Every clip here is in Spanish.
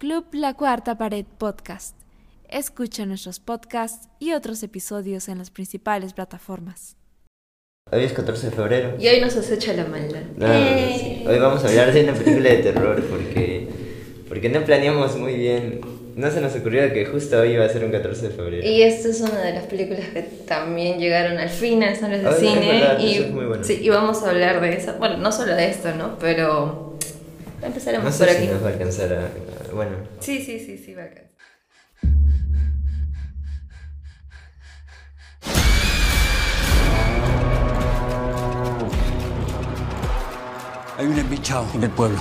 Club La Cuarta Pared Podcast. Escucha nuestros podcasts y otros episodios en las principales plataformas. Hoy es 14 de febrero. Y hoy nos acecha la maldad. Ah, ¡Eh! sí. Hoy vamos a hablar de una película de terror porque, porque no planeamos muy bien. No se nos ocurrió que justo hoy iba a ser un 14 de febrero. Y esta es una de las películas que también llegaron al fin a salas de Ah, es cine. verdad, y, eso es muy bueno. sí, y vamos a hablar de eso. Bueno, no solo de esto, ¿no? Pero empezaremos no sé por si aquí. nos va a alcanzar a... a- Bueno, Sí, sí, sí, sí, va acá. Hay un embichado en el pueblo.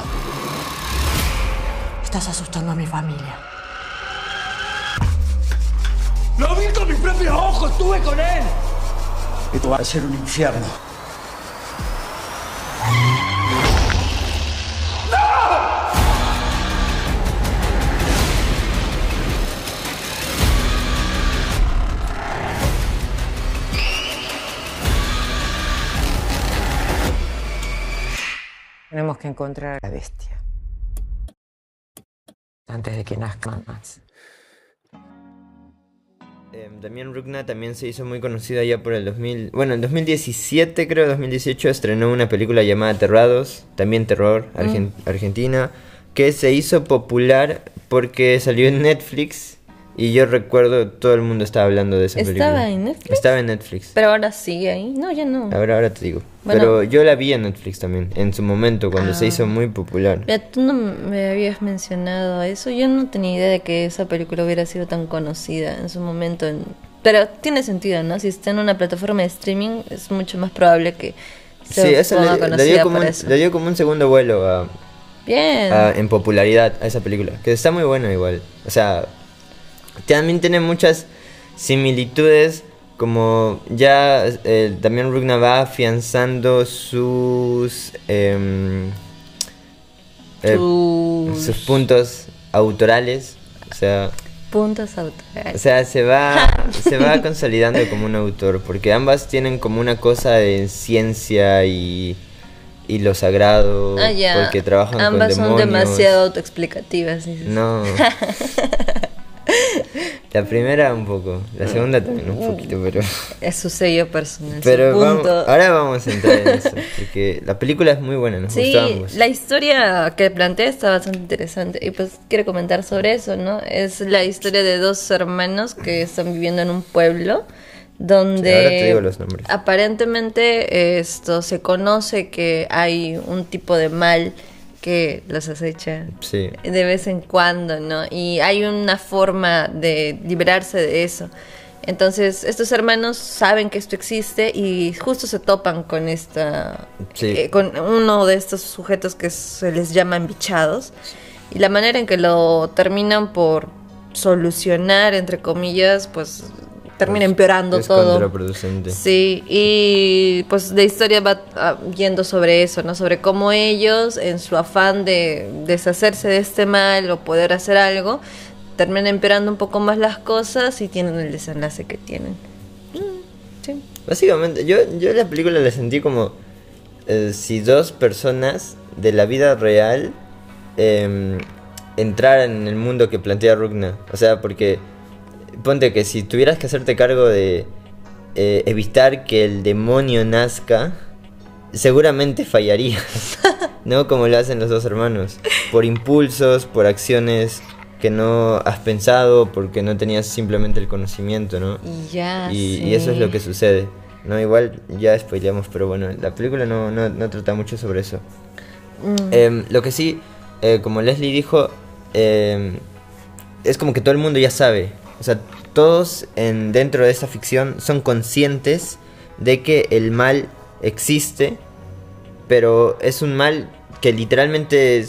Estás asustando a mi familia. ¡Lo vi con mis propios ojos! ¡Estuve con él! Esto va a ser un infierno. Tenemos que encontrar a la bestia. Antes de que nazca más. eh, Damián Rugna también se hizo muy conocido ya por el 2000... Bueno, en 2017 creo, 2018 estrenó una película llamada Aterrados, también terror, argen- argentina, que se hizo popular porque salió en Netflix y yo recuerdo todo el mundo estaba hablando de esa película. ¿Estaba en Netflix? Estaba en Netflix. Pero ahora sigue ahí. No, ya no. Ahora, ahora te digo. Bueno. Pero yo la vi en Netflix también, en su momento, cuando se Ah. hizo muy popular. Mira, tú no me habías mencionado eso. Yo no tenía idea de que esa película hubiera sido tan conocida en su momento. en- Pero tiene sentido, ¿no? Si está en una plataforma de streaming, es mucho más probable que se Sí, eso ponga le, le conocida dio como por un, eso. le dio como un segundo vuelo a, Bien. a- en popularidad a esa película. Que está muy buena igual. O sea, también tiene muchas similitudes. Como ya eh, Damián Rugna va afianzando sus, em, eh, sus puntos autorales. O sea, puntos o autorales. sea, se va, se va consolidando como un autor, porque ambas tienen como una cosa de ciencia y, y lo sagrado, Ah, ya. porque trabajan Ambas con son demasiado autoexplicativas. No. La primera un poco, la segunda también un poquito, pero... Es su sello personal. Pero su vamos- ahora vamos a entrar en eso, porque la película es muy buena, nos Sí, gustó la historia que plantea está bastante interesante y pues quiero comentar sobre eso, ¿no? Es la historia de dos hermanos que están viviendo en un pueblo donde ahora te digo los nombres. aparentemente esto se conoce que hay un tipo de mal que los acecha Sí. de vez en cuando, ¿no? Y hay una forma de liberarse de eso. Entonces, estos hermanos saben que esto existe y justo se topan con esta Sí. eh, con uno de estos sujetos que se les llaman bichados y la manera en que lo terminan por solucionar entre comillas, pues termina empeorando es todo. contraproducente. Sí, y pues la historia va ah, yendo sobre eso, ¿no? Sobre cómo ellos, en su afán de deshacerse de este mal o poder hacer algo, terminan empeorando un poco más las cosas y tienen el desenlace que tienen. Mm, sí. Básicamente, yo, yo la película la sentí como eh, si dos personas de la vida real em, entraran en el mundo que plantea Rugna. O sea, porque ponte que si tuvieras que hacerte cargo de eh, evitar que el demonio nazca, seguramente fallarías. ¿No? Como lo hacen los dos hermanos. Por impulsos, por acciones que no has pensado, porque no tenías simplemente el conocimiento, ¿no? Y ya. Y, sí. y eso es lo que sucede. No, igual ya spoileamos, pero bueno, la película no, no, no trata mucho sobre eso. Mm. Em, lo que sí, eh, como Leslie dijo, em, es como que todo el mundo ya sabe. O sea, todos en, dentro de esta ficción son conscientes de que el mal existe, pero es un mal que literalmente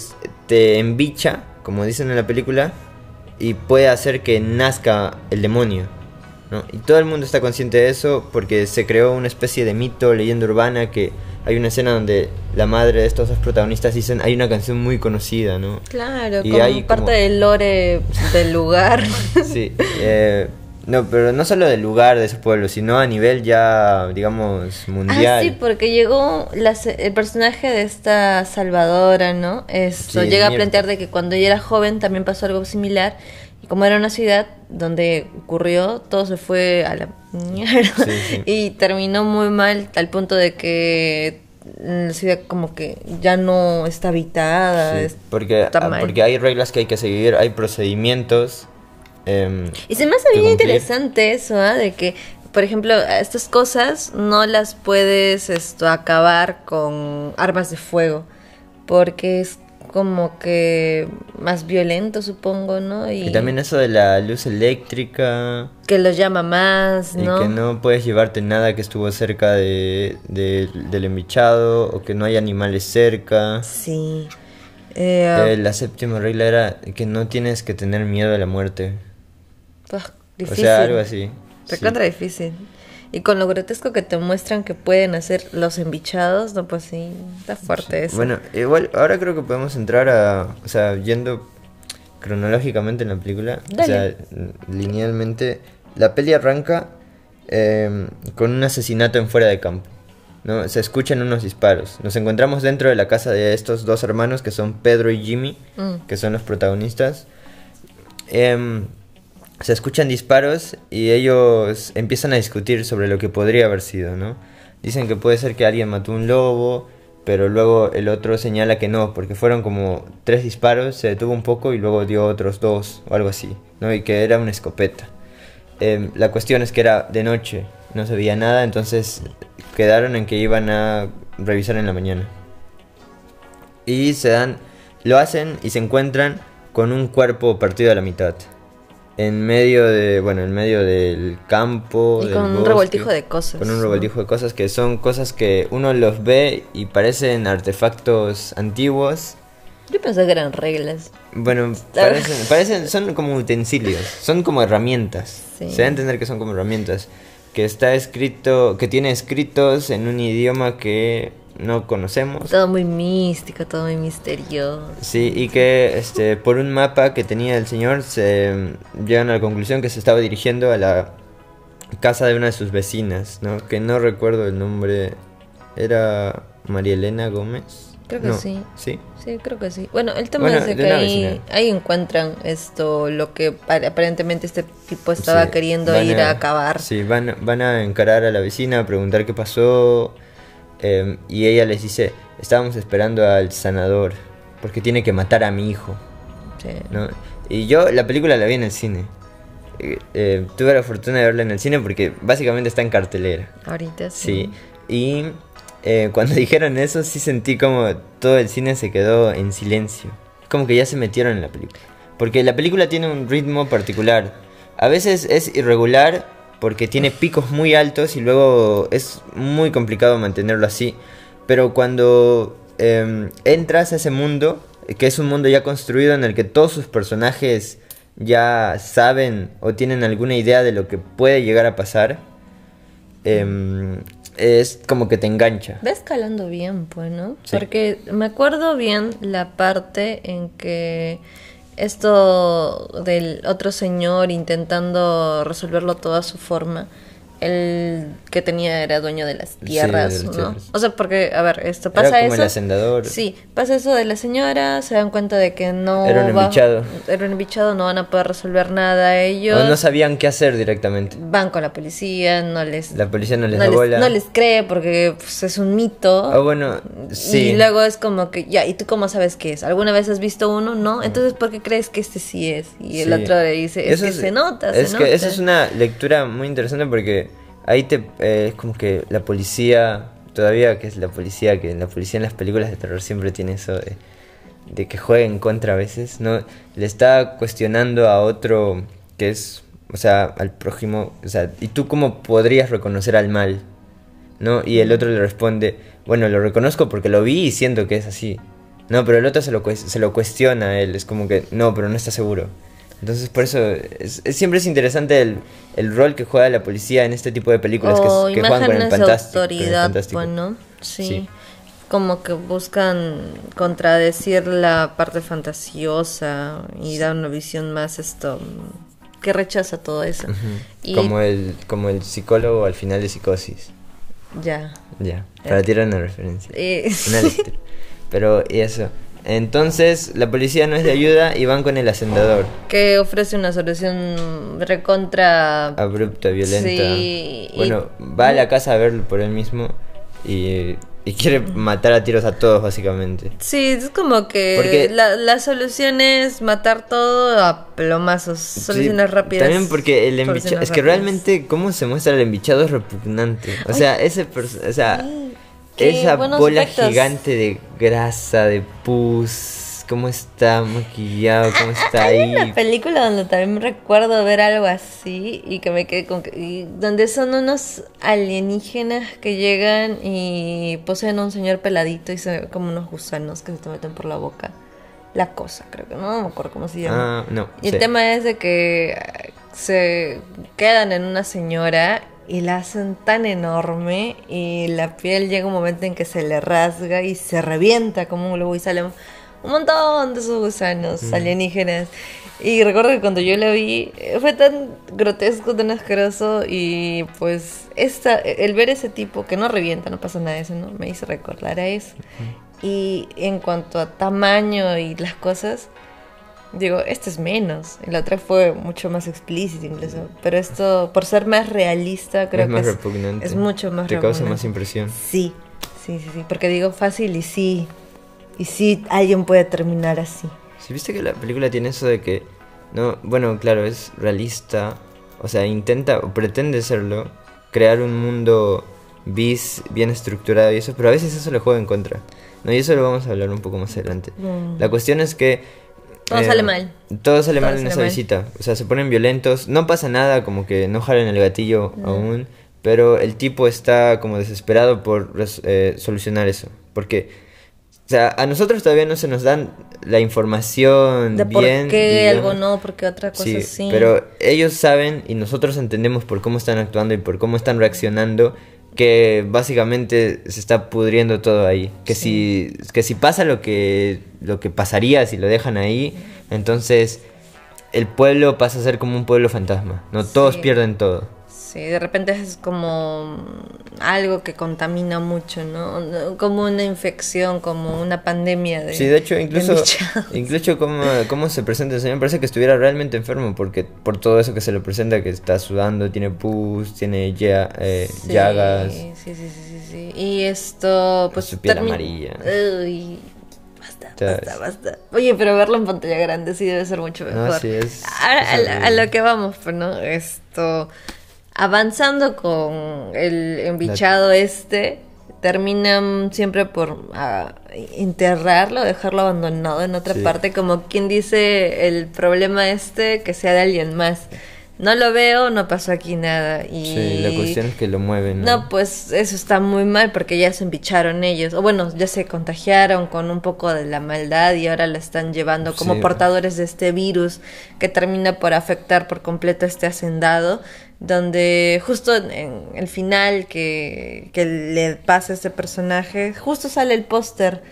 te embicha, como dicen en la película, y puede hacer que nazca el demonio. ¿No? Y todo el mundo está consciente de eso porque se creó una especie de mito, leyenda urbana, que hay una escena donde la madre de estos dos protagonistas dicen, hay una canción muy conocida, ¿no? Claro, Y como hay parte como- del lore del lugar. Sí, eh, No, pero no solo del lugar de ese pueblo, sino a nivel ya, digamos, mundial. Ah, sí, porque llegó la el personaje de esta Salvadora, ¿no? Esto Sí, llega a plantear de que cuando ella era joven también pasó algo similar. Y como era una ciudad donde ocurrió, todo se fue a la mierda. Sí, sí. Y terminó muy mal al punto de que la ciudad como que ya no está habitada. Es- porque, ah, porque hay reglas que hay que seguir, hay procedimientos. Em, Y se me hace bien cumplir. interesante eso, ¿ah? De que, por ejemplo, estas cosas no las puedes esto acabar con armas de fuego, porque es como que más violento, supongo, ¿no? Y, Y también eso de la luz eléctrica. que los llama más, Y ¿no? que no puedes llevarte nada que estuvo cerca de, de- del embichado o que no hay animales cerca. Sí. Eh, Eh, la séptima regla era que no tienes que tener miedo a la muerte. Pues, O difícil. sea, algo así. Sí. Recontra difícil. Y con lo grotesco que te muestran que pueden hacer los embichados, no, pues sí, está fuerte eso. Bueno, igual ahora creo que podemos entrar a, o sea, yendo cronológicamente en la película, o Dale. sea, linealmente, la peli arranca eh, con un asesinato en fuera de campo. ¿no? Se escuchan unos disparos. Nos encontramos dentro de la casa de estos dos hermanos que son Pedro y Jimmy, Mm. que son los protagonistas. Em, se escuchan disparos y ellos empiezan a discutir sobre lo que podría haber sido, ¿no? Dicen que puede ser que alguien mató un lobo, pero luego el otro señala que no, porque fueron como tres disparos, se detuvo un poco y luego dio otros dos o algo así, ¿no? Y que era una escopeta. Em, la cuestión es que era de noche, no se veía nada, entonces quedaron en que iban a revisar en la mañana. Y se dan, lo hacen y se encuentran con un cuerpo partido a la mitad. En medio de, bueno, en medio del campo. Y del con un revoltijo de cosas, Con un ¿no? revoltijo de cosas que son cosas que uno los ve y parecen artefactos antiguos. Yo pensé que eran reglas. Bueno, parecen, parecen, son como utensilios, son como herramientas. Sí. Se da a entender que son como herramientas. Que está escrito, que tiene escritos en un idioma que no conocemos. Todo muy místico, todo muy misterioso. Sí, y que este, por un mapa que tenía el señor se llegan a la conclusión que se estaba dirigiendo a la casa de una de sus vecinas, ¿no? Que no recuerdo el nombre. Era María Elena Gómez. Creo que No, sí. Sí. Sí, creo que sí. Bueno, el tema Bueno, es que ahí, ahí encuentran esto, lo que pa- aparentemente este tipo estaba Sí, queriendo ir a, acabar. Sí, van, van a encarar a la vecina, a preguntar qué pasó. eh, y ella les dice: Estábamos esperando al sanador, porque tiene que matar a mi hijo. Sí. ¿no? Y yo la película la vi en el cine. Eh, eh, tuve la fortuna de verla en el cine porque básicamente está en cartelera. Ahorita sí. Sí. Y eh, cuando dijeron eso, sí sentí como todo el cine se quedó en silencio. Como que ya se metieron en la película. Porque la película tiene un ritmo particular. A veces es irregular porque tiene picos muy altos y luego es muy complicado mantenerlo así. Pero cuando em, entras a ese mundo, que es un mundo ya construido en el que todos sus personajes ya saben o tienen alguna idea de lo que puede llegar a pasar, em, es como que te engancha. Va escalando bien, pues, ¿no? Sí. Porque me acuerdo bien la parte en que esto del otro señor intentando resolverlo todo a su forma, el que tenía era dueño de las Sí, tierras, de las ¿no? tierras. O sea, porque, a ver, esto Era pasa como el eso. hacendador. Sí, pasa eso de la señora, se dan cuenta de que no Era un va- embichado. era un embichado, no van a poder resolver nada ellos. O no sabían qué hacer directamente. van con la policía, no les La policía no les no da les, bola. no les cree porque pues, es un mito. Ah, bueno, sí. Y luego es como que, ya, ¿y tú cómo sabes qué es? ¿Alguna vez has visto uno? No. Entonces, ¿por qué crees que este sí es? Y el Sí. otro le dice, es Eso que se nota, Es se que nota. esa es una lectura muy interesante porque ahí te eh, es como que la policía, todavía que es la policía, que la policía en las películas de terror siempre tiene eso de, que juega en contra a veces, ¿no? Le está cuestionando a otro que es, o sea, al prójimo, o sea, ¿y tú cómo podrías reconocer al mal? ¿No? Y el otro le responde, bueno, lo reconozco porque lo vi y siento que es así. No, pero el otro se lo, se lo cuestiona a él, es como que, no, pero no está seguro. Entonces, por eso, es, es- siempre es interesante el, el rol que juega la policía en este tipo de películas que, o es- que juegan con el fantástico. con el autoridad, fantástico. pues, ¿no? Sí. Sí. Como que buscan contradecir la parte fantasiosa y dar una visión más esto que rechaza todo eso. Y Como el, como el psicólogo al final de psicosis. ya. Ya, para tirar una referencia. Eh, Una. Pero, y eso. Entonces, la policía no es de ayuda y van con el hacendador. que ofrece una solución recontra Abrupta, violenta. Sí, y- Bueno, va a la casa a verlo por él mismo y, y quiere matar a tiros a todos, básicamente. Sí, es como que Porque- la, la solución es matar todo a plomazos, soluciones Sí, rápidas. También porque el embichado. Es que rápidas. realmente, cómo se muestra el embichado es repugnante. O sea, ese. O sea, esa bola gigante de grasa, de pus. Cómo está maquillado, cómo está ahí. Hay una película donde también recuerdo ver algo así y que me quedé con que, donde son unos alienígenas que llegan y poseen a un señor peladito y ve como unos gusanos que se te meten por la boca. La cosa, creo que no, me acuerdo cómo se llama. Ah, no. Y el tema es de que se quedan en una señora y la hacen tan enorme y la piel llega un momento en que se le rasga y se revienta como un globo y salen un montón de esos gusanos alienígenas. Y recuerdo que cuando yo la vi eh, fue tan grotesco, tan asqueroso y pues esta, el ver ese tipo que no revienta, no pasa nada de eso, ¿no? Me hizo recordar a eso. Y en cuanto a tamaño y las cosas, Digo, este es menos. Y la otra fue mucho más explícita incluso. Pero esto, por ser más realista, creo es más que es, repugnante. es mucho más Te causa más impresión. Sí, sí, sí, sí. Porque digo fácil y sí. Y sí, alguien puede terminar así. Si viste que la película tiene eso de que. No, bueno, claro, es realista. O sea, intenta o pretende serlo. Crear un mundo bis bien estructurado y eso. Pero a veces eso le juega en contra. No, y eso lo vamos a hablar un poco más adelante. Mm. La cuestión es que. Eh, Todo sale mal. Todo sale Todo mal en esa mal. visita. O sea, se ponen violentos. No pasa nada, como que no jalan el gatillo aún. Pero el tipo está como desesperado por eh, solucionar eso. Porque. O sea, a nosotros todavía no se nos dan la información De por bien. qué algo no, porque otra cosa sí. Sí, pero ellos saben y nosotros entendemos por cómo están actuando y por cómo están reaccionando que básicamente se está pudriendo todo ahí. Que si que si pasa lo que lo que pasaría si lo dejan ahí, entonces el pueblo pasa a ser como un pueblo fantasma. No todos Sí. pierden todo. Sí, de repente es como algo que contamina mucho, ¿no? No, Como una infección, como una pandemia de. Sí, de hecho, incluso, incluso cómo, cómo se presenta el señor, parece que estuviera realmente enfermo, porque por todo eso que se le presenta, que está sudando, tiene pus, tiene ya- eh, Sí, llagas. Sí, sí, sí, sí, sí. Y esto, pues. Su piel amarilla. Uy, basta, basta, basta. Oye, pero verlo en pantalla grande sí debe ser mucho No, mejor. sí, es- a, a lo que vamos, pues, ¿no? Esto. Avanzando con el embichado este, terminan siempre por ah, enterrarlo, dejarlo abandonado en otra Sí. parte, como quien dice el problema este que sea de alguien más. No lo veo, no pasó aquí nada. Y Sí, la cuestión es que lo mueven. no, pues eso está muy mal porque ya se embicharon ellos. O bueno, ya se contagiaron con un poco de la maldad y ahora la están llevando como Sí. portadores de este virus que termina por afectar por completo este hacendado. Donde justo en, el final que, que le pasa a este personaje, justo sale el póster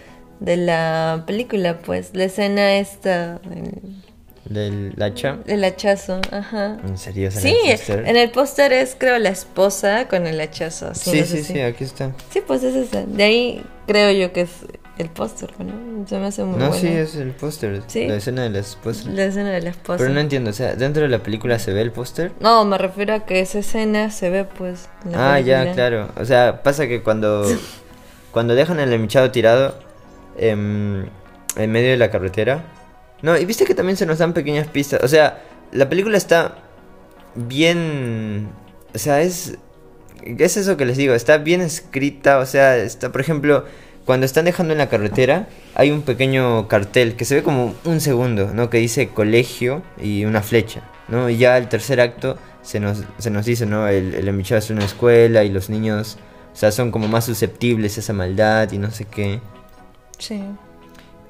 de la película, pues, la escena esta, el, ¿Del hacha? el hachazo, ajá. ¿En serio? Sí, el póster? en el póster es creo la esposa con el hachazo. Sí, no sí, sé sí, si- aquí está. Sí, pues es esa. De ahí creo yo que es el póster, ¿no? Se me hace muy No, bueno. sí, es el póster. ¿Sí? La escena de la esposa. La escena de la esposa. Pero no entiendo, o sea, ¿dentro de la película se ve el póster? No, me refiero a que esa escena se ve pues en la Ah, ya, claro. O sea, pasa que cuando, cuando dejan el emichado tirado em, en medio de la carretera. No, y viste que también se nos dan pequeñas pistas. O sea, la película está bien. O sea, es. Es eso que les digo, está bien escrita. O sea, está, por ejemplo, cuando están dejando en la carretera, hay un pequeño cartel que se ve como un segundo, ¿no? Que dice colegio y una flecha, ¿no? Y ya el tercer acto se nos, se nos dice, ¿no? El, el es una escuela y los niños, o sea, son como más susceptibles a esa maldad y no sé qué. Sí.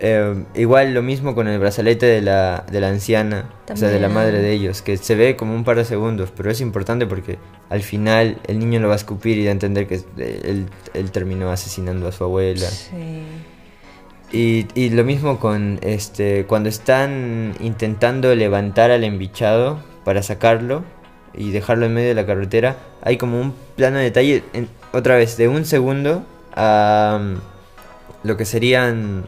Eh, igual lo mismo con el brazalete de la, de la anciana, o sea, de la madre de ellos, que se ve como un par de segundos, pero es importante porque al final el niño lo va a escupir y da a entender que eh, él, él terminó asesinando a su abuela. Sí. Y, y lo mismo con este cuando están intentando levantar al embichado para sacarlo y dejarlo en medio de la carretera, hay como un plano de detalle, en- otra vez, de un segundo a mm, lo que serían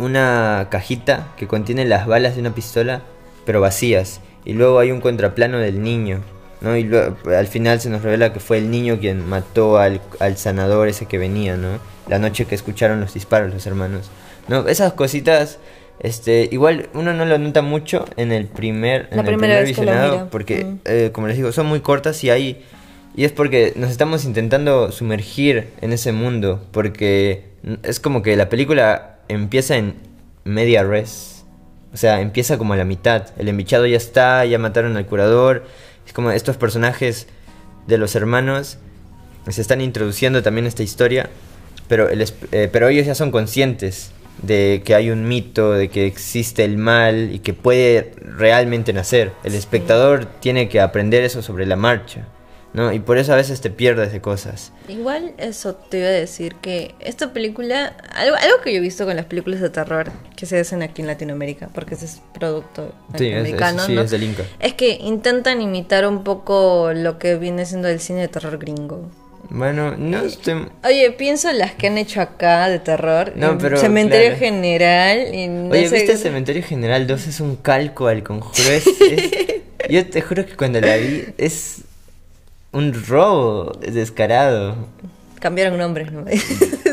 una cajita que contiene las balas de una pistola, pero vacías. Y luego hay un contraplano del niño, ¿no? Y luego, al final se nos revela que fue el niño quien mató al, al sanador ese que venía, ¿no? La noche que escucharon los disparos los hermanos. ¿No? Esas cositas, este, igual uno no lo nota mucho en el primer, en el primer visionado, porque, Mm. eh, como les digo, son muy cortas y hay... Y es porque nos estamos intentando sumergir en ese mundo, porque es como que la película empieza en media res. O sea, empieza como a la mitad. El embichado ya está, ya mataron al curador. Es como estos personajes de los hermanos se están introduciendo también a esta historia, pero, el eh, pero ellos ya son conscientes de que hay un mito, de que existe el mal y que puede realmente nacer. El espectador tiene que aprender eso sobre la marcha, ¿no? Y por eso a veces te pierdes de cosas. Igual eso te iba a decir que esta película, algo, algo que yo he visto con las películas de terror que se hacen aquí en Latinoamérica, porque ese es producto Sí, es- es- latinoamericano, sí, ¿no? es del Inca. Es que intentan imitar un poco lo que viene siendo el cine de terror gringo. Bueno, no estoy... Oye, pienso en las que han hecho acá de terror. No, pero, Cementerio claro. General. y no Oye, sé- ¿viste Cementerio General 2? Es un calco al conjuro. Es, es- Yo te juro que cuando la vi es un robo descarado. Cambiaron nombres, ¿no?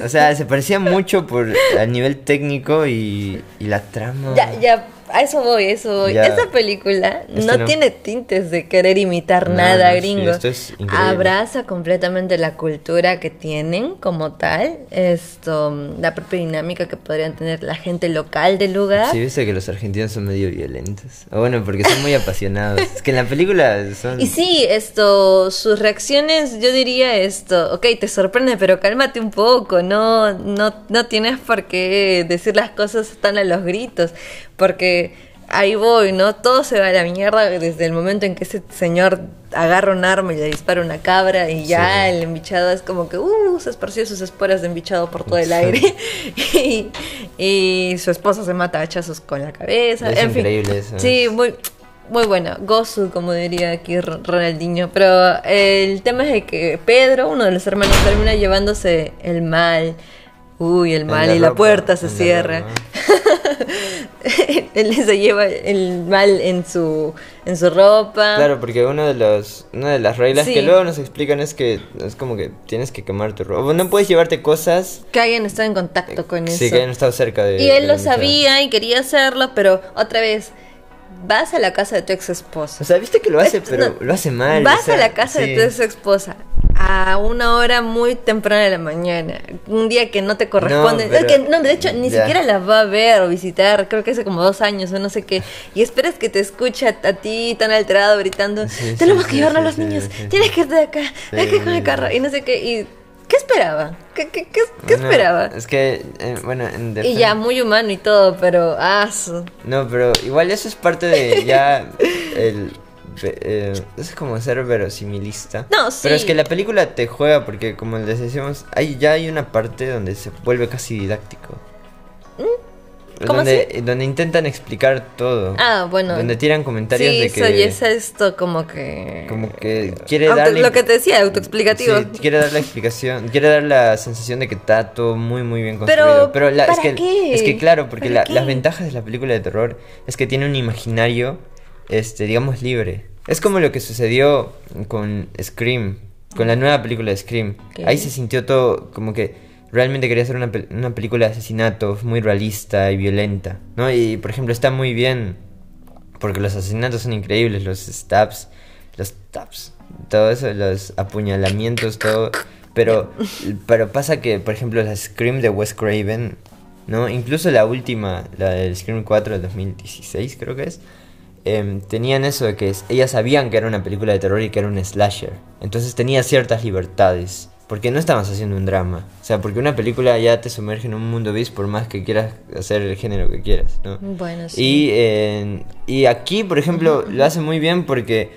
O sea, se parecía mucho por a nivel técnico y, y la trama. Ya, ya, a eso voy, a eso voy. Ya. Esta película Esto no, no. tiene tintes de querer imitar No, nada no, sí, gringo. esto es. Abraza completamente la cultura que tienen como tal, esto, la propia dinámica que podrían tener la gente local del lugar. Sí, viste que los argentinos son medio violentos. O bueno, porque son muy apasionados. Es que en la película son. Y sí, esto, sus reacciones, yo diría esto, ok, te sorprende, pero cálmate un poco, no, no, no tienes por qué decir las cosas tan a los gritos, porque ahí voy, ¿no? Todo se va a la mierda desde el momento en que ese señor agarra un arma y le dispara una cabra y ya Sí. el embichado es como que, uh, se esparció sus esporas de embichado por todo el aire y, y su esposa se mata a hachazos con la cabeza, Es en fin. increíble eso. Sí, muy, muy buena. Gozu, como diría aquí Ronaldinho. Pero el tema es de que Pedro, uno de los hermanos, termina llevándose el mal. Uy, el mal y la puerta se cierra. Él se lleva el mal en su, en su ropa. Claro, porque uno de los, una de las reglas Sí. que luego nos explican es que es como que tienes que quemar tu ropa. No puedes llevarte cosas Que hayan estado en contacto con eso. sí, que hayan estado cerca de. y él de lo sabía y quería hacerlo, pero otra vez, vas a la casa de tu ex esposa. O sea, viste que lo hace, pero no- lo hace mal. Vas o sea, a la casa sí. de tu ex esposa a una hora muy temprana de la mañana, un día que no te corresponde. No, pero- Es que, no, de hecho, ni Ya. siquiera la va a ver o visitar, creo que hace como dos años o no sé qué. Y esperas que te escuche a, a ti tan alterado, gritando: Sí, Tenemos sí, que llevarnos a los niños, tienes que irte de acá, hay que ir con el carro, y no sé qué. Y, ¿Qué esperaba? ¿Qué, qué, qué, qué Bueno, esperaba? Es que, eh, bueno, en Y ya, muy humano y todo, pero. Ah, su- No, pero igual eso es parte de ya el... eh, es como ser verosimilista. No, sí. Pero es que la película te juega porque como les decíamos, hay, ya hay una parte donde se vuelve casi didáctico. ¿Mm? ¿Cómo donde, donde intentan explicar todo. Ah, bueno. Donde tiran comentarios Sí, de que... soy es esto como que. Como que quiere Auto- darle... Lo que te decía, autoexplicativo. Sí, quiere dar la explicación, quiere dar la sensación de que está todo muy muy bien Pero, construido. Pero, la, es ¿para que qué? es que claro, porque ¿Para la- las ventajas de la película de terror es que tiene un imaginario, este, digamos libre. Es como lo que sucedió con Scream, con la nueva película de Scream. Ahí se sintió todo como que realmente quería hacer una, una película de asesinatos muy realista y violenta, ¿no? Y por ejemplo está muy bien porque los asesinatos son increíbles, los stabs, los stabs, todo eso, los apuñalamientos, todo. Pero, pero pasa que, por ejemplo, la Scream de Wes Craven, ¿no? Incluso la última, la del Scream 4 del 2016, creo que es. em, tenían eso de que ellas sabían que era una película de terror y que era un slasher. Entonces tenía ciertas libertades. Porque no estabas haciendo un drama. O sea, porque una película ya te sumerge en un mundo bis por más que quieras hacer el género que quieras, ¿no? Bueno, sí. Y, eh, y aquí, por ejemplo, lo hace muy bien porque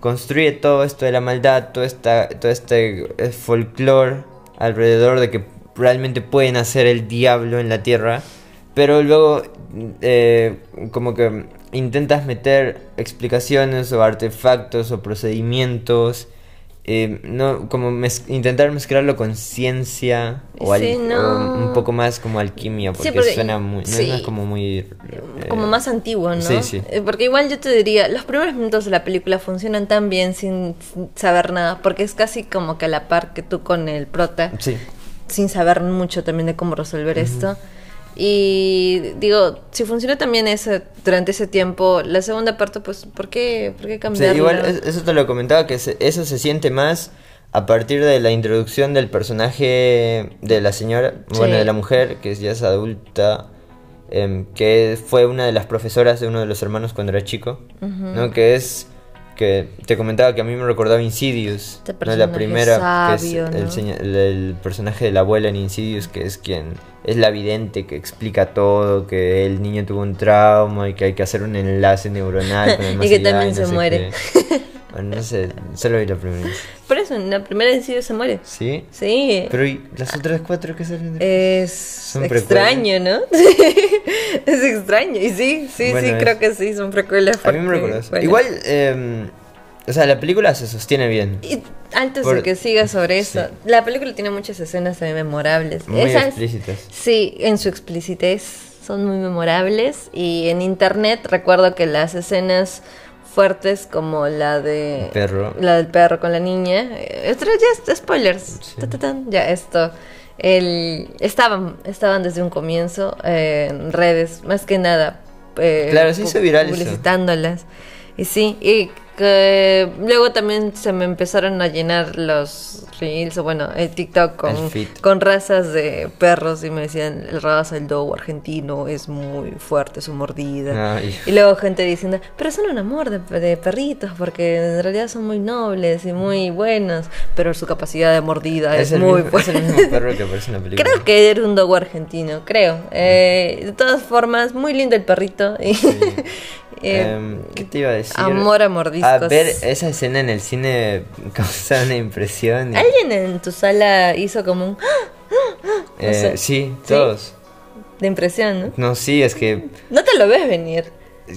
construye todo esto de la maldad, todo, esta, todo este eh, folclore alrededor de que realmente pueden hacer el diablo en la tierra, pero luego eh, como que intentas meter explicaciones o artefactos o procedimientos eh, no como mez- intentar mezclarlo con ciencia o, al- Sí, o no. un poco más como alquimia porque, porque- suena muy no sí. es como muy eh, como más antiguo, ¿no? sí, sí. Eh, Porque igual yo te diría, los primeros minutos de la película funcionan tan bien sin, sin saber nada, porque es casi como que a la par que tú con el prota, sí sin saber mucho también de cómo resolver esto. Y digo, si funcionó también ese, durante ese tiempo, la segunda parte, pues, ¿por qué, por qué Sí, igual es- eso te lo comentaba que se- eso se siente más a partir de la introducción del personaje de la señora, bueno, de la mujer que ya es adulta, em, que fue una de las profesoras de uno de los hermanos cuando era chico, ¿no? Que es que te comentaba que a mí me recordaba Insidious, Este ¿no? La primera sabio, que es el, ¿no? seña- el- el personaje de la abuela en Insidious que es quien es la vidente que explica todo, que el niño tuvo un trauma y que hay que hacer un enlace neuronal con el Y más que allá también no se muere. qué. Bueno, no sé, solo vi la primera. Por eso, en la primera en se muere. ¿Sí? Sí. Pero ¿y las otras cuatro que salen? de- Es Son extraño, ¿no? es extraño. Y sí, sí, Bueno, sí, es- creo que sí, son precuelas. A mí me recuerda eso. bueno. Igual, em, o sea, la película se sostiene bien. Y antes Por- de que siga sobre eso, Sí. la película tiene muchas escenas también memorables. Muy Esas- explícitas. Sí, en su explicitez son muy memorables. Y en internet recuerdo que las escenas fuertes como la de perro. la del perro con la niña eh, esto ya es spoilers Sí. Ya esto el estaban estaban desde un comienzo eh, en redes más que nada eh, Claro, se pu- hizo viral eso. publicitándolas y sí y que luego también se me empezaron a llenar los reels o bueno el TikTok con El con razas de perros y me decían el raza el dogo argentino es muy fuerte su mordida Ay. y luego gente diciendo pero son un amor de, de perritos porque en realidad son muy nobles y muy buenos pero su capacidad de mordida es, el muy mismo, es el fuerte mismo perro que aparece en la película. Creo que era un dogo argentino, creo. Eh, de todas formas, muy lindo el perrito. Y, eh, Em, ¿Qué te iba a decir? amor a A ver, esa escena en el cine causa una impresión. y- ¿Alguien en tu sala hizo como un Eh, sé. sí, ¿Sí? todos. de impresión, no? No, sí, es que No te lo ves venir.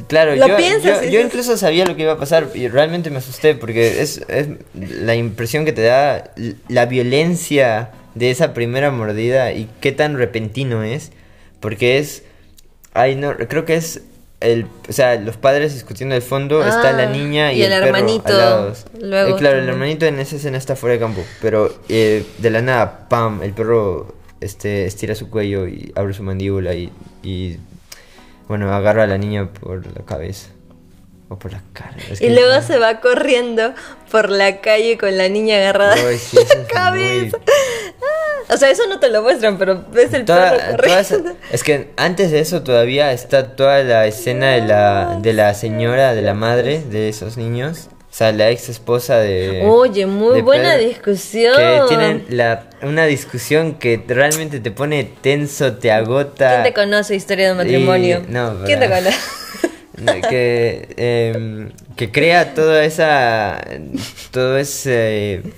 Claro, Lo yo, piensas yo, incluso sabía lo que iba a pasar y realmente me asusté porque es, es la impresión que te da la violencia de esa primera mordida y qué tan repentino es, porque es, ay no, creo que es el, o sea, los padres discutiendo de fondo, está la Ah, niña y, y el perro hermanito, al lado. luego Eh, claro, el hermanito en esa escena está fuera de campo, pero eh, de la nada, pam, el perro este estira su cuello y abre su mandíbula y, y bueno, agarra a la niña por la cabeza. O por la cara. es Y luego se va corriendo por la calle con la niña agarrada Ay, sí, en la cabeza. muy- O sea, eso no te lo muestran, pero ves el Toda- perro esa- es que antes de eso todavía está toda la escena de la, de la señora, de la madre de esos niños. O sea, la ex esposa de... Oye, muy de buena Pedro, discusión. Que tienen la, una discusión que realmente te pone tenso, te agota. ¿Quién te conoce historia de matrimonio? Y- no, ¿Quién te conoce? que, em, que crea toda esa todo ese ¿cómo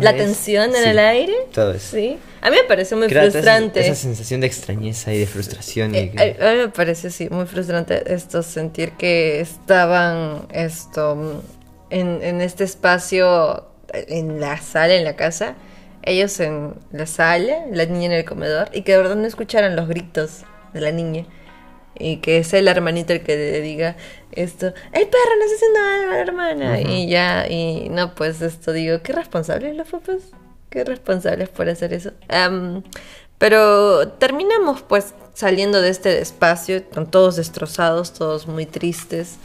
¿La es? tensión en Sí, el aire? todo eso Sí. A mí me pareció muy Crea toda esa- frustrante. esa, sensación de extrañeza y de frustración y Eh, que- a mí me pareció sí muy frustrante esto sentir que estaban esto en, en este espacio en la sala en la casa ellos en la sala la niña en el comedor y que de verdad no escucharan los gritos de la niña y que sea el hermanito el que le diga esto el perro no está haciendo algo a la hermana y ya y no pues esto digo qué responsables los papás qué responsables por hacer eso pero terminamos pues saliendo de este espacio con todos destrozados todos muy tristes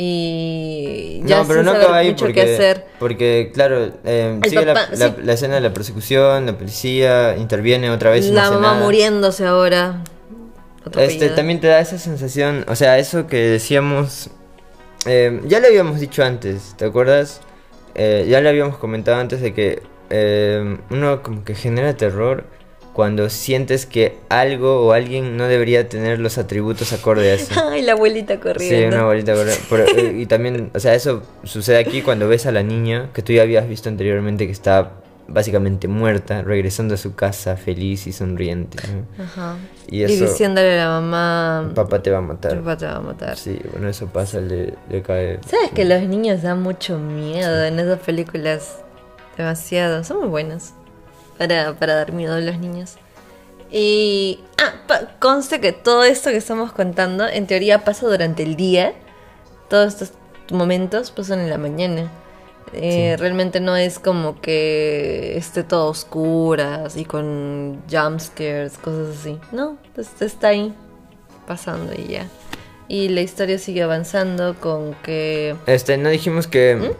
y ya no, pero sin no acaba ahí mucho porque, hacer porque claro, eh, sigue la, papá, la- sí. la escena de la persecución, la policía interviene otra vez. y no la hace mamá nada. muriéndose ahora Este, también te da esa sensación, o sea, eso que decíamos, eh, ya lo habíamos dicho antes, ¿te acuerdas? Eh, ya lo habíamos comentado antes de que eh, uno como que genera terror cuando sientes que algo o alguien no debería tener los atributos acorde a eso. ay la abuelita Sí, corriendo una bolita corre- pero, eh, y también, o sea, eso sucede aquí cuando ves a la niña que tú ya habías visto anteriormente que está básicamente muerta, regresando a su casa feliz y sonriente. ¿no? Ajá. Y diciéndole a la mamá, Papá te va a matar. papá te va a matar. Sí, bueno, eso pasa, le, le cae. ¿Sabes que los niños dan mucho miedo en esas películas? Demasiado. Son muy buenos para, para dar miedo a los niños. Y. Ah, conste que todo esto que estamos contando, en teoría pasa durante el día. Todos estos momentos pasan en la mañana. Eh, Realmente no es como que esté todo oscuras y con jumpscares, cosas así. No, está ahí pasando y ya. Y la historia sigue avanzando con que... Este, no dijimos que ¿Mm?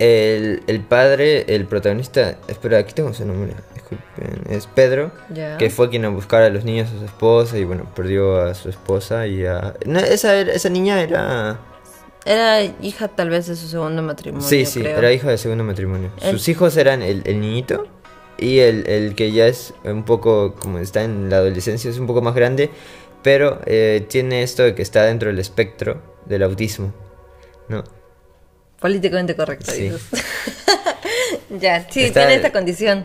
el, el padre, el protagonista. Espera, aquí tengo su nombre. Disculpen. Es Pedro. Ya. Que fue quien a buscar a los niños a su esposa. Y bueno, perdió a su esposa y a. No, esa, era- esa niña era. Era hija tal vez de su segundo matrimonio. Sí, sí, creo. era hija de segundo matrimonio. El- Sus hijos eran el, el niñito y el, el que ya es un poco, como está en la adolescencia, es un poco más grande, pero eh, tiene esto de que está dentro del espectro del autismo. ¿No? Políticamente correcto. Sí. ya, sí, Está- tiene esta condición.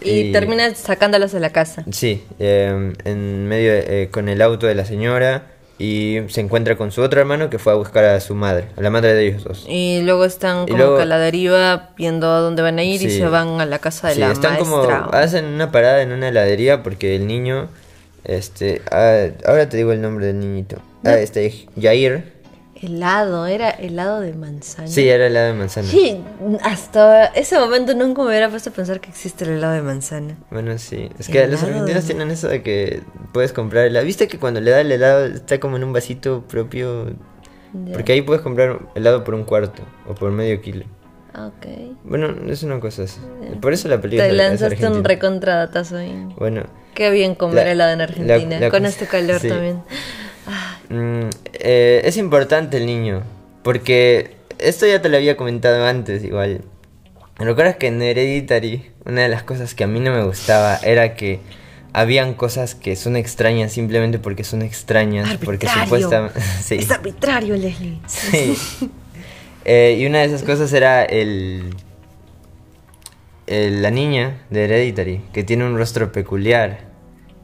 Y, y- termina sacándolos de la casa. Sí, eh, en medio de- eh, con el auto de la señora y se encuentra con su otro hermano que fue a buscar a su madre, a la madre de ellos dos. Y luego están Y como luego- que a la deriva viendo a dónde van a ir y se van a la casa de Sí, la están maestra. como hacen una parada en una heladería porque el niño este ah, ahora te digo el nombre del niñito. Ah, este Jair. Helado, era helado de manzana. Sí, era helado de manzana. Sí, hasta ese momento nunca me hubiera puesto a pensar que existe el helado de manzana. Bueno, sí. Es que los argentinos de- tienen eso de que puedes comprar helado. ¿Viste que cuando le da el helado está como en un vasito propio? Porque ahí puedes comprar helado por un cuarto o por medio kilo. Ah, Ok. Bueno, es una cosa así. Por eso la película Te es lanzaste un recontradatazo ahí. Bueno, Qué bien comer La- helado en Argentina. la con este calor sí. también. Mm, eh, es importante el niño. Porque esto ya te lo había comentado antes, igual. ¿Recuerdas que en Hereditary una de las cosas que a mí no me gustaba era que habían cosas que son extrañas simplemente porque son extrañas? Porque supuestamente... sí. Es arbitrario, Leslie. Sí. Eh, y una de esas cosas era el, el- la niña de Hereditary, que tiene un rostro peculiar.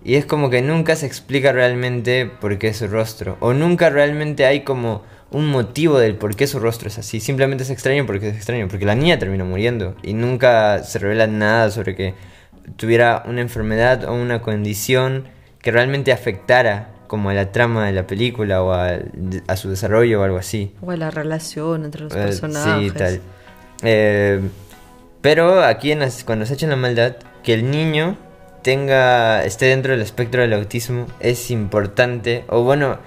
Y es como que nunca se explica realmente por qué es su rostro. O nunca realmente hay como un motivo del por qué su rostro es así. Simplemente es extraño porque es extraño. Porque la niña terminó muriendo. Y nunca se revela nada sobre que tuviera una enfermedad o una condición que realmente afectara como a la trama de la película o a, a su desarrollo o algo así. O la relación entre los Eh, personajes. Sí, tal. Eh, pero aquí en las- cuando se echa la maldad, que el niño tenga esté dentro del espectro del autismo es importante. O bueno,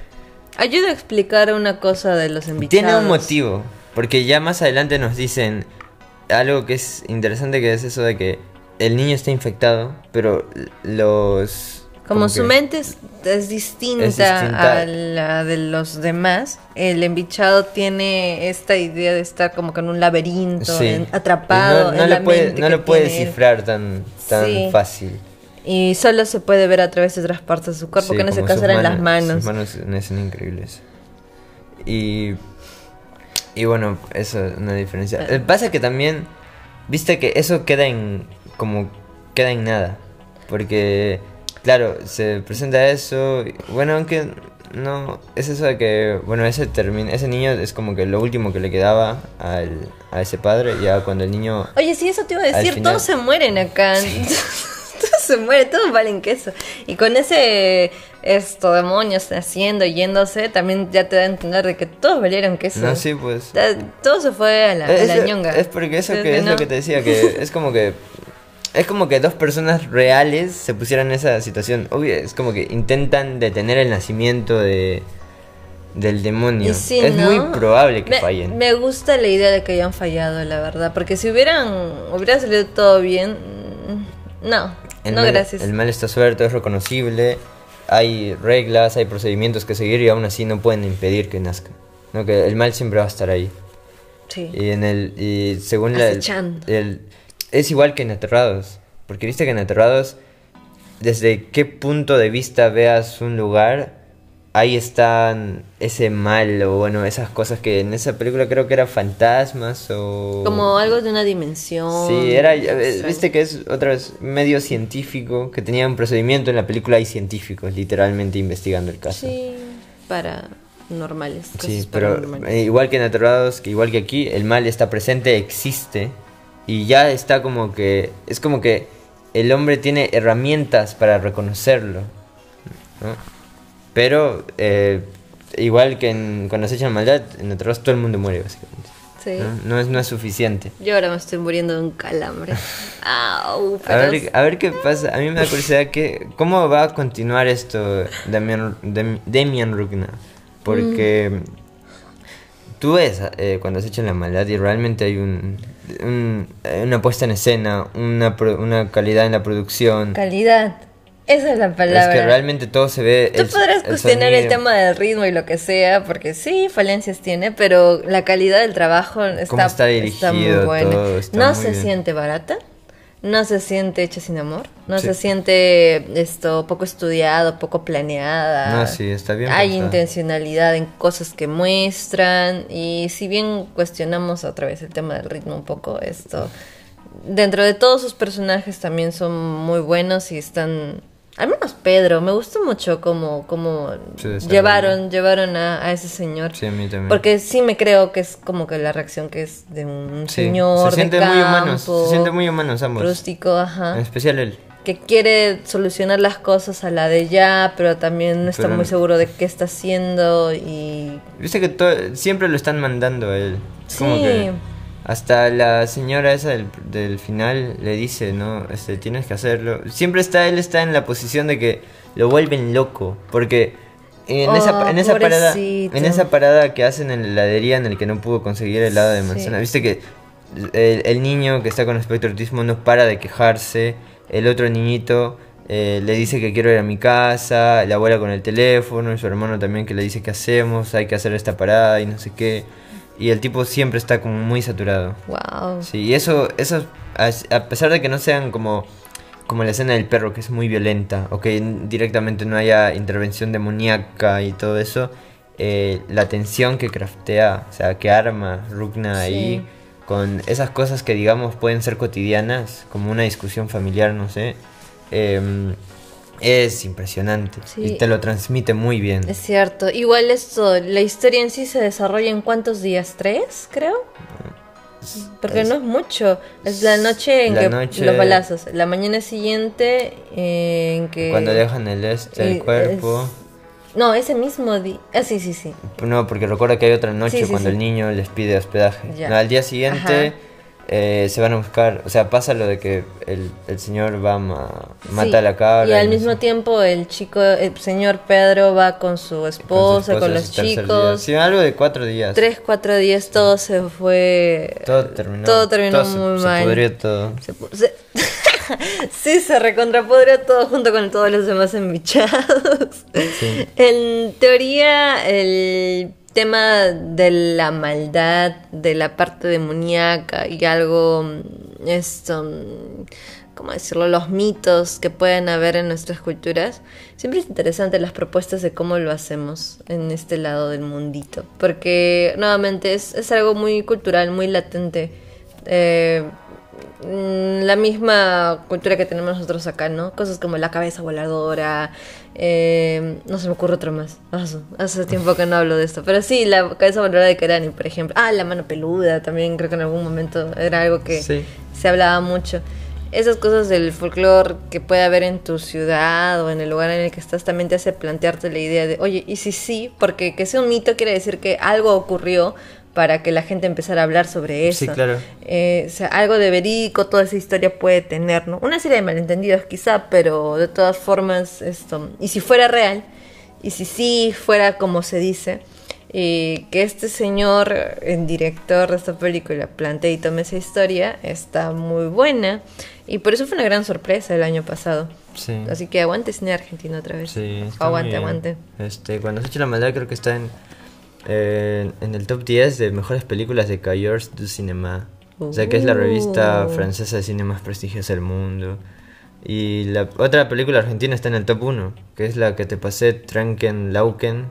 Ayuda a explicar una cosa de los envichados. tiene un motivo. Porque ya más adelante nos dicen algo que es interesante, que es eso de que el niño está infectado, pero los... Como su mente es, es distinta, Es distinta. a la de los demás, el embichado tiene esta idea de estar como que en un laberinto, Sí. en- atrapado. No, no en lo la puede, mente no lo puede tiene él. descifrar tan, tan Sí. fácil. Y solo se puede ver a través de otras partes de su cuerpo, Sí, que caso sus eran las manos. Sus manos no son increíbles. Y, y bueno, eso es una diferencia. Eh, Pasa que también, viste que eso queda en, como, queda en nada. Porque, claro, se presenta eso. y- Bueno, aunque no, es eso de que, bueno, ese, termina, ese niño es como que lo último que le quedaba al, a ese padre. Ya cuando el niño... Oye, sí, eso te iba a decir, final- todos se mueren acá. todos se mueren, todos valen queso. Y con ese esto demonios naciendo, yéndose, también ya te da a entender de que todos valieron queso. No, sí, pues... Todo se fue a la, a la Es- ñonga. Es porque eso que es no. lo que te decía, que es como que es como que dos personas reales se pusieran en esa situación. Obvio, es como que intentan detener el nacimiento de del demonio. Sí, es ¿no? muy probable que me, fallen. Me gusta la idea de que hayan fallado, la verdad. Porque si hubieran hubiera salido todo bien, mm, no, El no mal, gracias. El mal está suelto, es reconocible. Hay reglas, hay procedimientos que seguir y aún así no pueden impedir que nazca. No, que el mal siempre va a estar ahí. Sí. Y en el y según la el- es igual que en Aterrados, porque viste que en Aterrados desde qué punto de vista veas un lugar ahí están ese mal o bueno, esas cosas que en esa película creo que eran fantasmas o... Como algo de una dimensión. Sí, era, eh, viste que es otra vez medio científico, que tenía un procedimiento en la película hay científicos literalmente investigando el caso. Sí, para normales. Sí, pero eh, igual que en Aterrados, que igual que aquí, el mal está presente, existe y ya está como que es como que el hombre tiene herramientas para reconocerlo, ¿no? Pero eh, igual que en, cuando se echan maldad, en Aterrados todo el mundo muere básicamente. Sí. ¿no? No es, no es suficiente. Yo ahora me estoy muriendo de un calambre. Au, A ver, a ver qué pasa. A mí me da curiosidad que cómo va a continuar esto Damian, Dem- Demian Rugna. Porque tú ves eh, cuando se echan la maldad y realmente hay un, un- eh, una puesta en escena, una, una calidad en la producción. calidad. Esa es la palabra. Es que realmente todo se ve. Tú el- podrás cuestionar el tema del ritmo y lo que sea, porque sí, falencias tiene, pero la calidad del trabajo está, está dirigido muy buena. todo, está no muy se bien. siente barata, no se siente hecha sin amor, no Sí. se siente esto poco estudiado, poco planeada. No, sí, está bien Hay pensado. intencionalidad en cosas que muestran y si bien cuestionamos otra vez el tema del ritmo un poco, esto dentro de todos sus personajes también son muy buenos y están al menos Pedro, me gustó mucho cómo, desarrolla. llevaron, llevaron a, a ese señor. Sí, a mí también. Porque sí me creo que es como que la reacción que es de un Sí, señor se sienten de muy humanos. Se sienten muy humanos ambos. rústico, ajá En especial él. que quiere solucionar las cosas a la de ya, pero también no está Pero- muy seguro de qué está haciendo y Viste que to- siempre lo están mandando a él. Como Sí. que hasta la señora esa del, del final le dice, ¿no? Este, tienes que hacerlo. Siempre está, él está en la posición de que lo vuelven loco. Porque en, Oh, esa, en esa parada. En esa parada que hacen en la heladería en el que no pudo conseguir helado de Sí. manzana. Viste que el, el niño que está con espectro autismo no para de quejarse. El otro niñito eh, le dice que quiero ir a mi casa. La abuela con el teléfono. Y su hermano también que le dice que hacemos. Hay que hacer esta parada y no sé qué. Y el tipo siempre está como muy saturado. wow. Sí, y eso, eso a a pesar de que no sean como, como la escena del perro, que es muy violenta, o que directamente no haya intervención demoníaca y todo eso, eh, la tensión que craftea, o sea, que arma Rukna ahí, con esas cosas que digamos pueden ser cotidianas, como una discusión familiar, no sé, em, es impresionante Sí. y te lo transmite muy bien. Es cierto. Igual esto, la historia en sí se desarrolla en cuántos días, tres, creo. Porque Es- no es mucho. Es la noche en La que noche- los balazos. La mañana siguiente eh, en que Cuando dejan el este, el cuerpo. es- No, ese mismo día. Ah, sí, sí, sí. No, porque recuerda que hay otra noche Sí, sí, cuando el niño les pide hospedaje. No, al día siguiente Ajá. Eh, se van a buscar, o sea, pasa lo de que el, el señor va ma- mata Sí, a la cabra. Y al mismo tiempo el chico, el señor Pedro va con su con su esposa, con, los chicos. Sí, algo de cuatro días. Tres, cuatro días, todo se fue. Todo terminó. Todo terminó se- muy se mal. pudrió todo. Se pu- se- sí, se recontrapodrió todo junto con todos los demás embichados. Sí. En teoría, el tema de la maldad, de la parte demoníaca y algo, mm, esto, mm, ¿cómo decirlo? Los mitos que pueden haber en nuestras culturas. Siempre es interesante las propuestas de cómo lo hacemos en este lado del mundito. Porque, nuevamente, es, es algo muy cultural, muy latente. Eh, la misma cultura que tenemos nosotros acá, ¿no? Cosas como la cabeza voladora, eh, no se me ocurre otro más. Hace, hace tiempo que no hablo de esto, pero sí, la cabeza voladora de Kerani, por ejemplo. Ah, la mano peluda, también creo que en algún momento era algo que Sí. se hablaba mucho. Esas cosas del folclore que puede haber en tu ciudad o en el lugar en el que estás también te hace plantearte la idea de, oye, ¿y si sí? Porque que sea un mito quiere decir que algo ocurrió para que la gente empezara a hablar sobre eso. Sí, claro. Eh, o sea, algo de verídico toda esa historia puede tener, ¿no? Una serie de malentendidos quizá, pero de todas formas, esto, y si fuera real, y si sí fuera como se dice, eh, que este señor, el director de esta película, plantee y tome esa historia, está muy buena, y por eso fue una gran sorpresa el año pasado. Sí. Así que aguante cine argentino otra vez. Sí, aguante, aguante. Este, cuando se echa la maldad creo que está en, eh, en el top 10 de mejores películas de Cahiers du Cinéma. O sea, que es la revista Uh. francesa de cine más prestigiosa del mundo. Y la otra película argentina está en el top 1, que es la que te pasé, Tranken Lauken,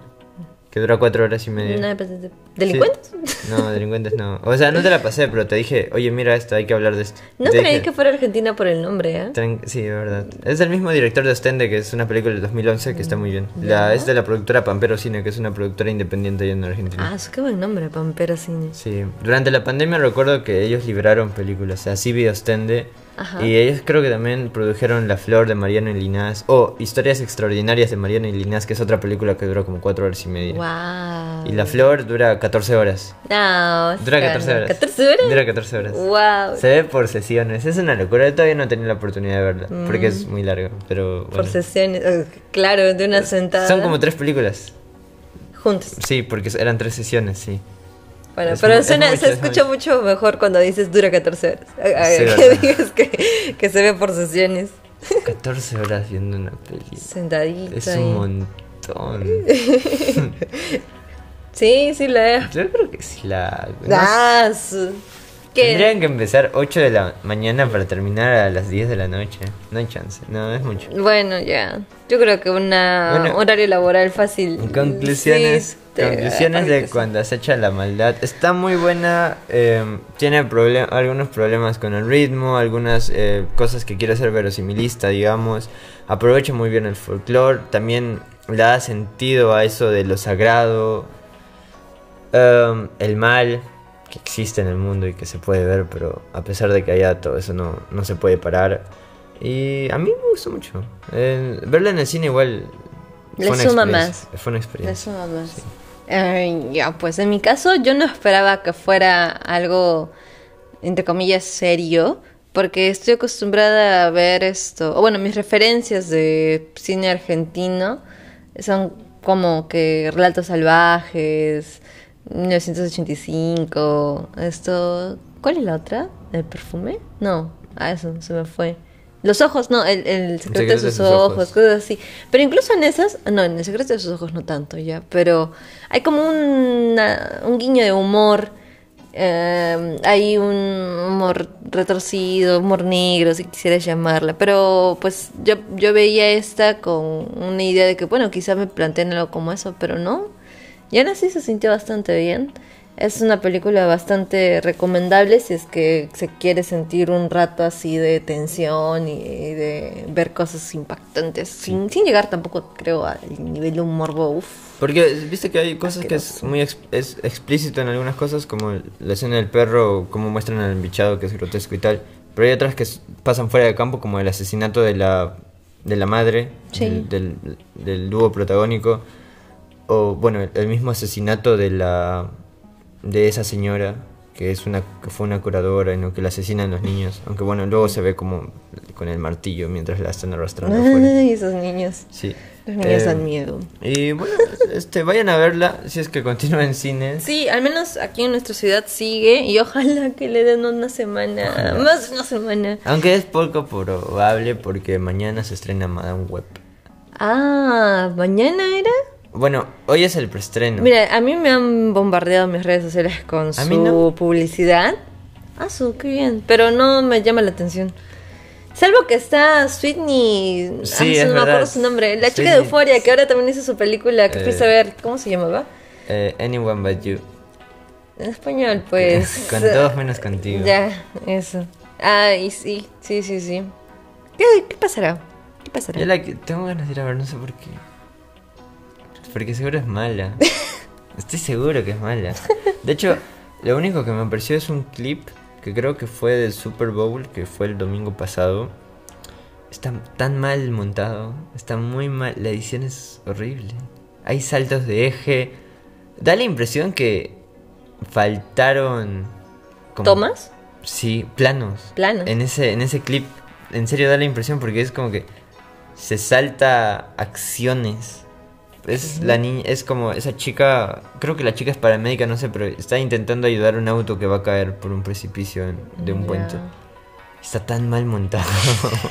que dura cuatro horas y media. No, pues, de- ¿Delincuentes? Sí. No, delincuentes no. O sea, no te la pasé, pero te dije, oye, mira esto, hay que hablar de esto. No Te creí dije, que fuera Argentina por el nombre, ¿eh? Tran- Sí, de verdad. Es del mismo director de Ostende, que es una película del 2011 que está muy bien. La, es de la productora Pampero Cine, que es una productora independiente allá en Argentina. Ah, eso qué buen nombre, Pampero Cine. Sí, durante la pandemia recuerdo que ellos liberaron películas, así vi Ostende. Ajá. Y ellos creo que también produjeron La Flor de Mariano y Linás. O Historias Extraordinarias de Mariano y Linás, que es otra película que duró como cuatro horas y media. Wow. Y La Flor dura 14 horas. No, Dura está- 14 horas. ¿14 horas? Dura 14 horas. Wow. Se ve por sesiones, es una locura. Yo todavía no he tenido la oportunidad de verla, porque es muy larga. Pero Mm. Por sesiones. eh, Claro, de una sentada. Son como tres películas. Juntos. Sí, porque eran tres sesiones, sí. Bueno, Es pero mu- es suena, mucho, se es escucha mucho mejor cuando dices dura 14 horas. Sí, que digas que, que se ve por sesiones. 14 horas viendo una película. Sentadita. Es un montón. Sí, sí la es. Yo creo que sí la. No. Ah, ¿Qué? Tendrían que empezar 8 de la mañana para terminar a las 10 de la noche. No hay chance. No, es mucho. Bueno, ya. Yo creo que una Bueno, horario laboral fácil. Conclusiones, sí, conclusiones de cuando acecha la maldad. Está muy buena, eh, tiene problem- algunos problemas con el ritmo, algunas eh, cosas que quiere hacer verosimilista, digamos. Aprovecha muy bien el folclore, también le da sentido a eso de lo sagrado, um, el mal que existe en el mundo y que se puede ver, pero a pesar de que haya todo eso no, no se puede parar. Y a mí me gustó mucho. Eh, verla en el cine igual... Le una suma más. Fue una Le experiencia. suma más. Ya, pues en mi caso yo no esperaba que fuera algo, entre comillas, serio, porque estoy acostumbrada a ver esto, o bueno, mis referencias de cine argentino son como que Relatos Salvajes, 1985, esto... ¿Cuál es la otra? ¿El perfume? No, a eso se me fue. Los ojos, no, el, el secreto de sus ojos, cosas así. Pero incluso en esas, no, en el secreto de sus ojos no tanto ya, pero hay como una- un guiño de humor, eh, hay un humor retorcido, humor negro, si quisieras llamarla, pero pues yo, yo veía esta con una idea de que, bueno, quizá me planteen algo como eso, pero no, y aún así se sintió bastante bien. Es una película bastante recomendable si es que se quiere sentir un rato así de tensión y de ver cosas impactantes, sin, sin llegar tampoco, creo, al nivel de humor uf. Porque viste que hay cosas que es muy ex- es explícito en algunas cosas, como la escena del perro, como muestran al embichado que es grotesco y tal. Pero hay otras que pasan fuera de campo, como el asesinato de la, de la madre, Sí. del, del, del dúo protagónico. O bueno, el- mismo asesinato de la de esa señora que es una que fue una curadora y no que la asesinan los niños aunque bueno luego se ve como con el martillo mientras la están arrastrando afuera Ay, esos niños. sí Los niños Eh, dan miedo. y bueno, este, vayan a verla si es que continúa en cines. Sí, al menos aquí en nuestra ciudad sigue y ojalá que le den una semana, más de una semana. Aunque es poco probable porque mañana se estrena Madame Web. Ah, ¿mañana era? Bueno, hoy es el preestreno. Mira, a mí me han bombardeado mis redes sociales con su no. publicidad. Ah, su, qué bien. Pero no me llama la atención. Salvo que está Sweetney. Sí, ah, es no me acuerdo su nombre. La chica de. Euforia, que ahora también hizo su película que fui Eh. a ver. ¿Cómo se llamaba? Eh, anyone but you. En español, pues. Con todos menos contigo. Ya, eso. Ah, y sí, sí, sí, sí. ¿Qué, qué pasará? ¿Qué pasará? Yo la que tengo ganas de ir a ver, no sé por qué. Porque seguro es mala. Estoy seguro que es mala. De hecho, lo único que me apareció es un clip que creo que fue del Super Bowl, que fue el domingo pasado. Está tan mal montado, está muy mal, la edición es horrible. Hay saltos de eje. Da la impresión que faltaron... como- ¿Tomas? Sí, planos. Planos. En ese, en ese clip, en serio da la impresión porque es como que se salta acciones. Es la niña, es como esa chica, creo que la chica es paramédica, no sé, pero está intentando ayudar a un auto que va a caer por un precipicio de un puente. Está tan mal montado.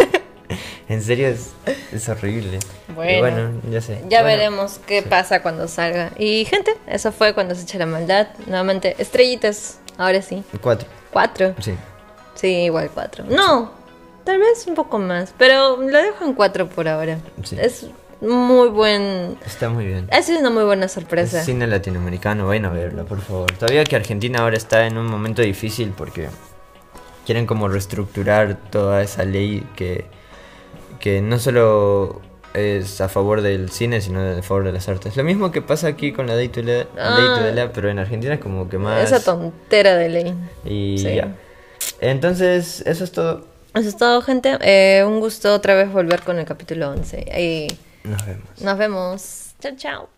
en serio es, es horrible. Bueno. bueno, ya sé. Ya Bueno, veremos qué pasa cuando salga. Y gente, eso fue cuando se echa la maldad. Nuevamente, estrellitas. Ahora sí. Cuatro, Cuatro. sí. Sí, igual cuatro. No. Tal vez un poco más, pero lo dejo en 4 por ahora. Sí. Es muy buen... Está muy bien. Ha sido una muy buena Es sorpresa. cine latinoamericano, vayan a verlo, por favor. Todavía que Argentina ahora está en un momento difícil porque quieren como reestructurar toda esa ley que, que no solo es a favor del cine, sino a favor de las artes. Lo mismo que pasa aquí con la Day to Day, Ah. to pero en Argentina es como que más... Esa tontera de ley. Y Sí. ya. Entonces, eso es todo. Eso es todo, gente. Eh, un gusto otra vez volver con el capítulo 11. Y Nos vemos. nos vemos. Chao, chao.